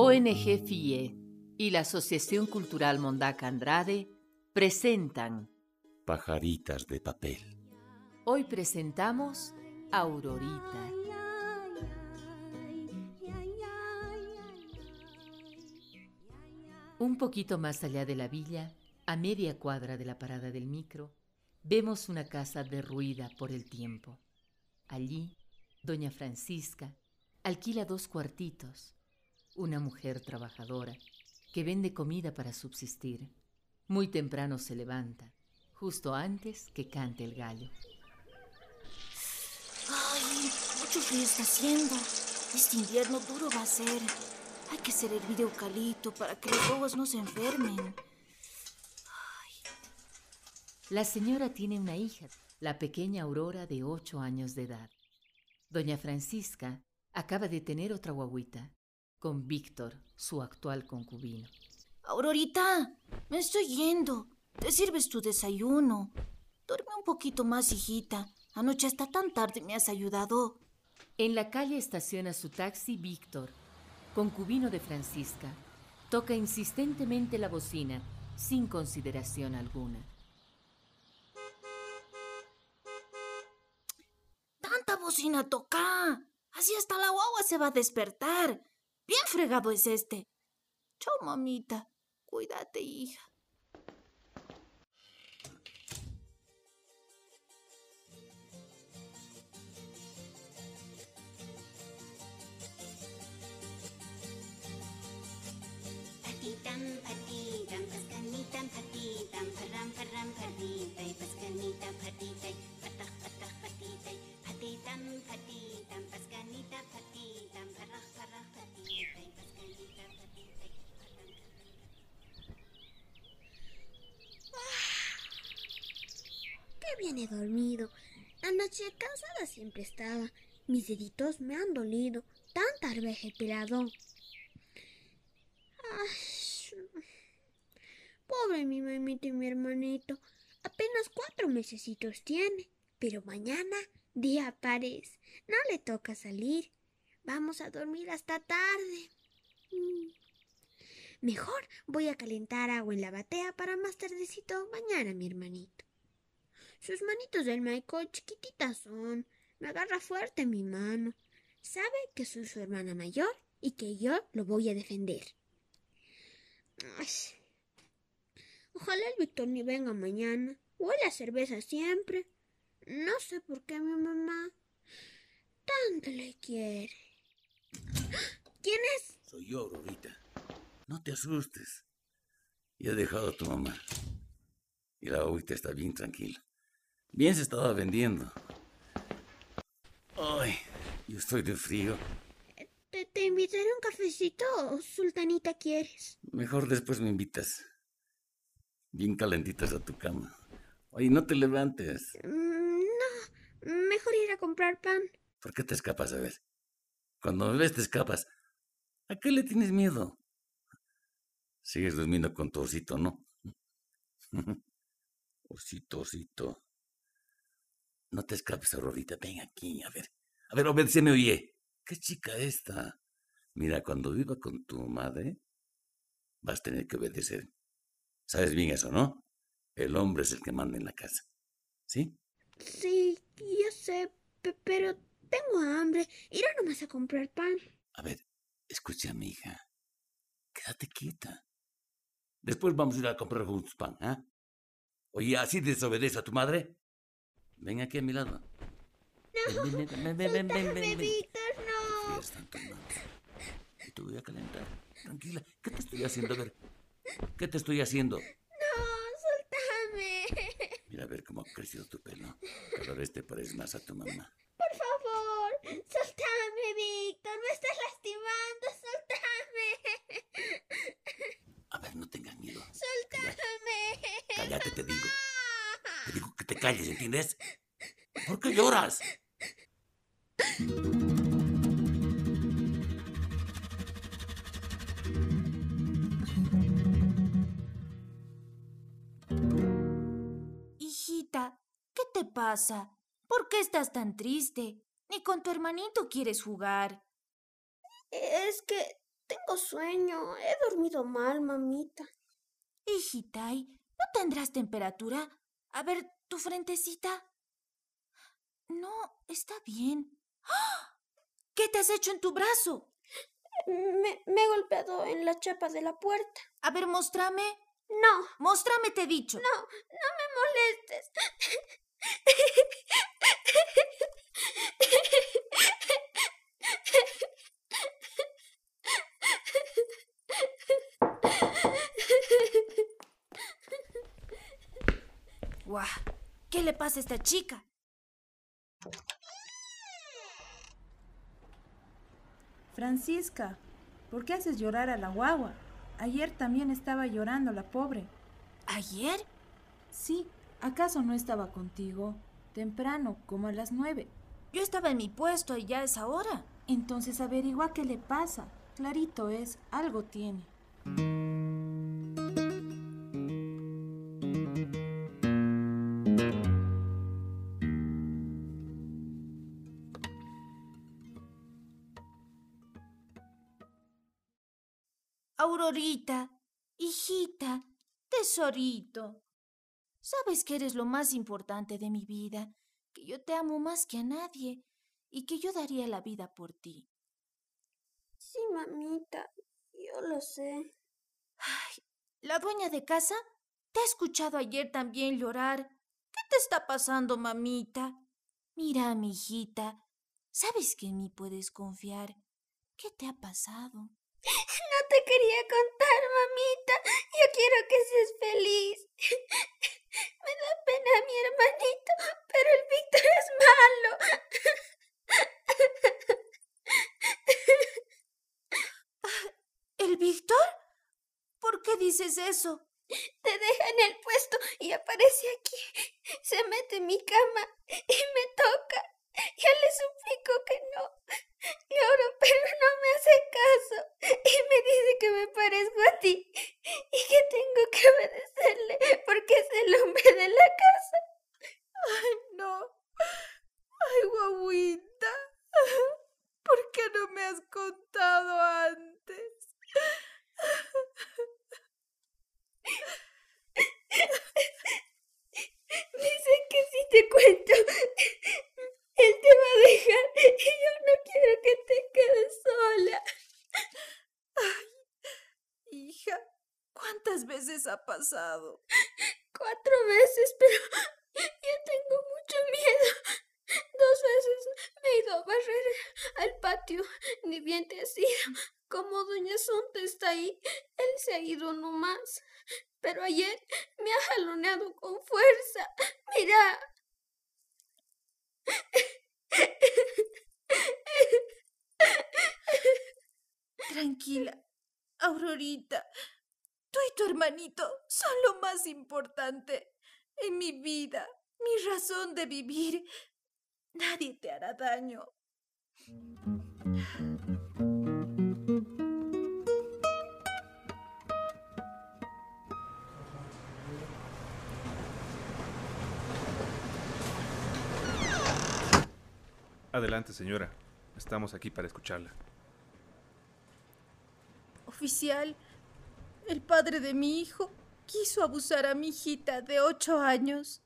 ONG FIE y la Asociación Cultural Mondaca Andrade presentan Pajaritas de papel. Hoy presentamos Aurorita. Un poquito más allá de la villa, a media cuadra de la parada del micro, vemos una casa derruida por el tiempo. Allí, doña Francisca alquila dos cuartitos, una mujer trabajadora que vende comida para subsistir. Muy temprano se levanta, justo antes que cante el gallo. Ay, mucho frío está haciendo. Este invierno duro va a ser. Hay que hacer hervir eucalipto para que los bobos no se enfermen. La señora tiene una hija, la pequeña Aurora de ocho años de edad. Doña Francisca acaba de tener otra guaguita, con Víctor, su actual concubino. Aurorita, me estoy yendo. Te sirves tu desayuno. Duerme un poquito más, hijita. Anoche hasta tan tarde me has ayudado. En la calle estaciona su taxi Víctor, concubino de Francisca. Toca insistentemente la bocina, sin consideración alguna. Tanta bocina toca. Así hasta la guagua se va a despertar. Bien fregado es este. Chao, mamita. Cuídate, hija. Patitam, patitam, patitam, patitay, patitam, patitam, Dormido. Anoche cansada siempre estaba. Mis deditos me han dolido. Tanta arveja he pelado. Ay, pobre mi mamita y mi hermanito. Apenas cuatro mesecitos tiene. Pero mañana, día pares, no le toca salir. Vamos a dormir hasta tarde. Mm. Mejor voy a calentar agua en la batea para más tardecito mañana, mi hermanito. Sus manitos del Michael chiquititas son. Me agarra fuerte mi mano. Sabe que soy su hermana mayor y que yo lo voy a defender. Ojalá el Víctor ni venga mañana. Huele a cerveza siempre. No sé por qué mi mamá tanto le quiere. ¿Quién es? Soy yo, Aurorita. No te asustes. Ya he dejado a tu mamá. Y la agüita está bien tranquila. Bien se estaba vendiendo. Ay, yo estoy de frío. Te, te invitaré a un cafecito o sultanita quieres. Mejor después me invitas. Bien calentitas a tu cama. Oye, no te levantes. Mm, No, mejor ir a comprar pan. ¿Por qué te escapas a ver? Cuando me ves te escapas. ¿A qué le tienes miedo? Sigues durmiendo con tu osito, ¿no? osito, osito. No te escapes, Aurorita. Ven aquí, a ver. A ver, a ver, se me oye. ¿Qué chica esta? Mira, cuando viva con tu madre, vas a tener que obedecer. Sabes bien eso, ¿no? El hombre es el que manda en la casa. ¿Sí? Sí, yo sé, pe- pero tengo hambre. Irá nomás a comprar pan. A ver, escucha, mi hija. Quédate quieta. Después vamos a ir a comprar juntos pan, ¿ah? Oye, ¿así desobedece a tu madre? Ven aquí a mi lado. Ven, ven, ven, ven, ven, ven, no. Te voy a calentar. Tranquila. ¿Qué te estoy haciendo? A ver. ¿Qué te estoy haciendo? No, soltame. Mira a ver cómo ha crecido tu pelo. Cada vez te pareces más a tu mamá. Por favor, soltame, Víctor. Me estás lastimando. Soltame. A ver, no tengas miedo. Soltame. Cállate, te digo. Te calles, ¿entiendes? ¿Por qué lloras? Hijita, ¿qué te pasa? ¿Por qué estás tan triste? Ni con tu hermanito quieres jugar. Es que Tengo sueño. He dormido mal, mamita. Hijita, ¿y ¿no tendrás temperatura? A ver, tu frentecita. No, está bien. ¡Ah! ¿Qué te has hecho en tu brazo? Me, me he golpeado en la chapa de la puerta. A ver, mostrame. No, Mostrame, te he dicho. no, no me molestes. Guau, ¿qué le pasa a esta chica? Francisca, ¿por qué haces llorar a la guagua? Ayer también estaba llorando la pobre. ¿Ayer? Sí, ¿acaso no estaba contigo? Temprano, como a las nueve. Yo estaba en mi puesto y ya es ahora. Entonces averigua qué le pasa. Clarito es, algo tiene. Aurorita, hijita, tesorito. Sabes que eres lo más importante de mi vida, que yo te amo más que a nadie y que yo daría la vida por ti. Sí, mamita, yo lo sé. Ay, la dueña de casa te ha escuchado ayer también llorar. ¿Qué te está pasando, mamita? Mira, mi hijita, sabes que en mí puedes confiar. ¿Qué te ha pasado? No te quería contar, mamita. Yo quiero que seas feliz. Me da pena mi hermanito, pero el Víctor es malo. ¿El Víctor? ¿Por qué dices eso? Te deja en el puesto y aparece aquí. Se mete en mi cama y me toca. Ya le super Cuatro veces, pero ya tengo mucho miedo. Dos veces me he ido a barrer al patio, ni bien te has ido. Como doña Sunta está ahí, él se ha ido nomás. Pero ayer me ha jaloneado con fuerza. Mira. Tranquila, Aurorita. Tú y tu hermanito son lo más importante en mi vida, mi razón de vivir. Nadie te hará daño. Adelante, señora. Estamos aquí para escucharla. Oficial, el padre de mi hijo quiso abusar a mi hijita de ocho años.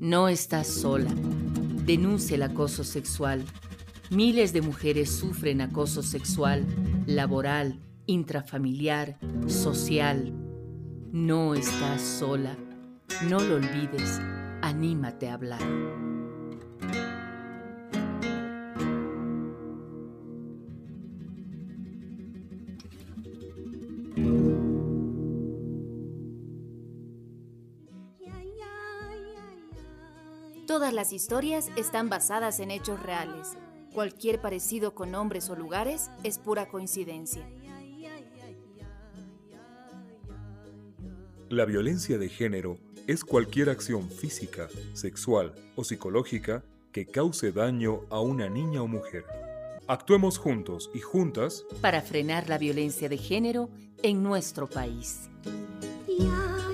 No estás sola. Denuncia el acoso sexual. Miles de mujeres sufren acoso sexual, laboral, intrafamiliar, social. No estás sola. No lo olvides. Anímate a hablar. Las historias están basadas en hechos reales. Cualquier parecido con nombres o lugares es pura coincidencia. La violencia de género es cualquier acción física, sexual o psicológica que cause daño a una niña o mujer. Actuemos juntos y juntas Para frenar la violencia de género en nuestro país. Ya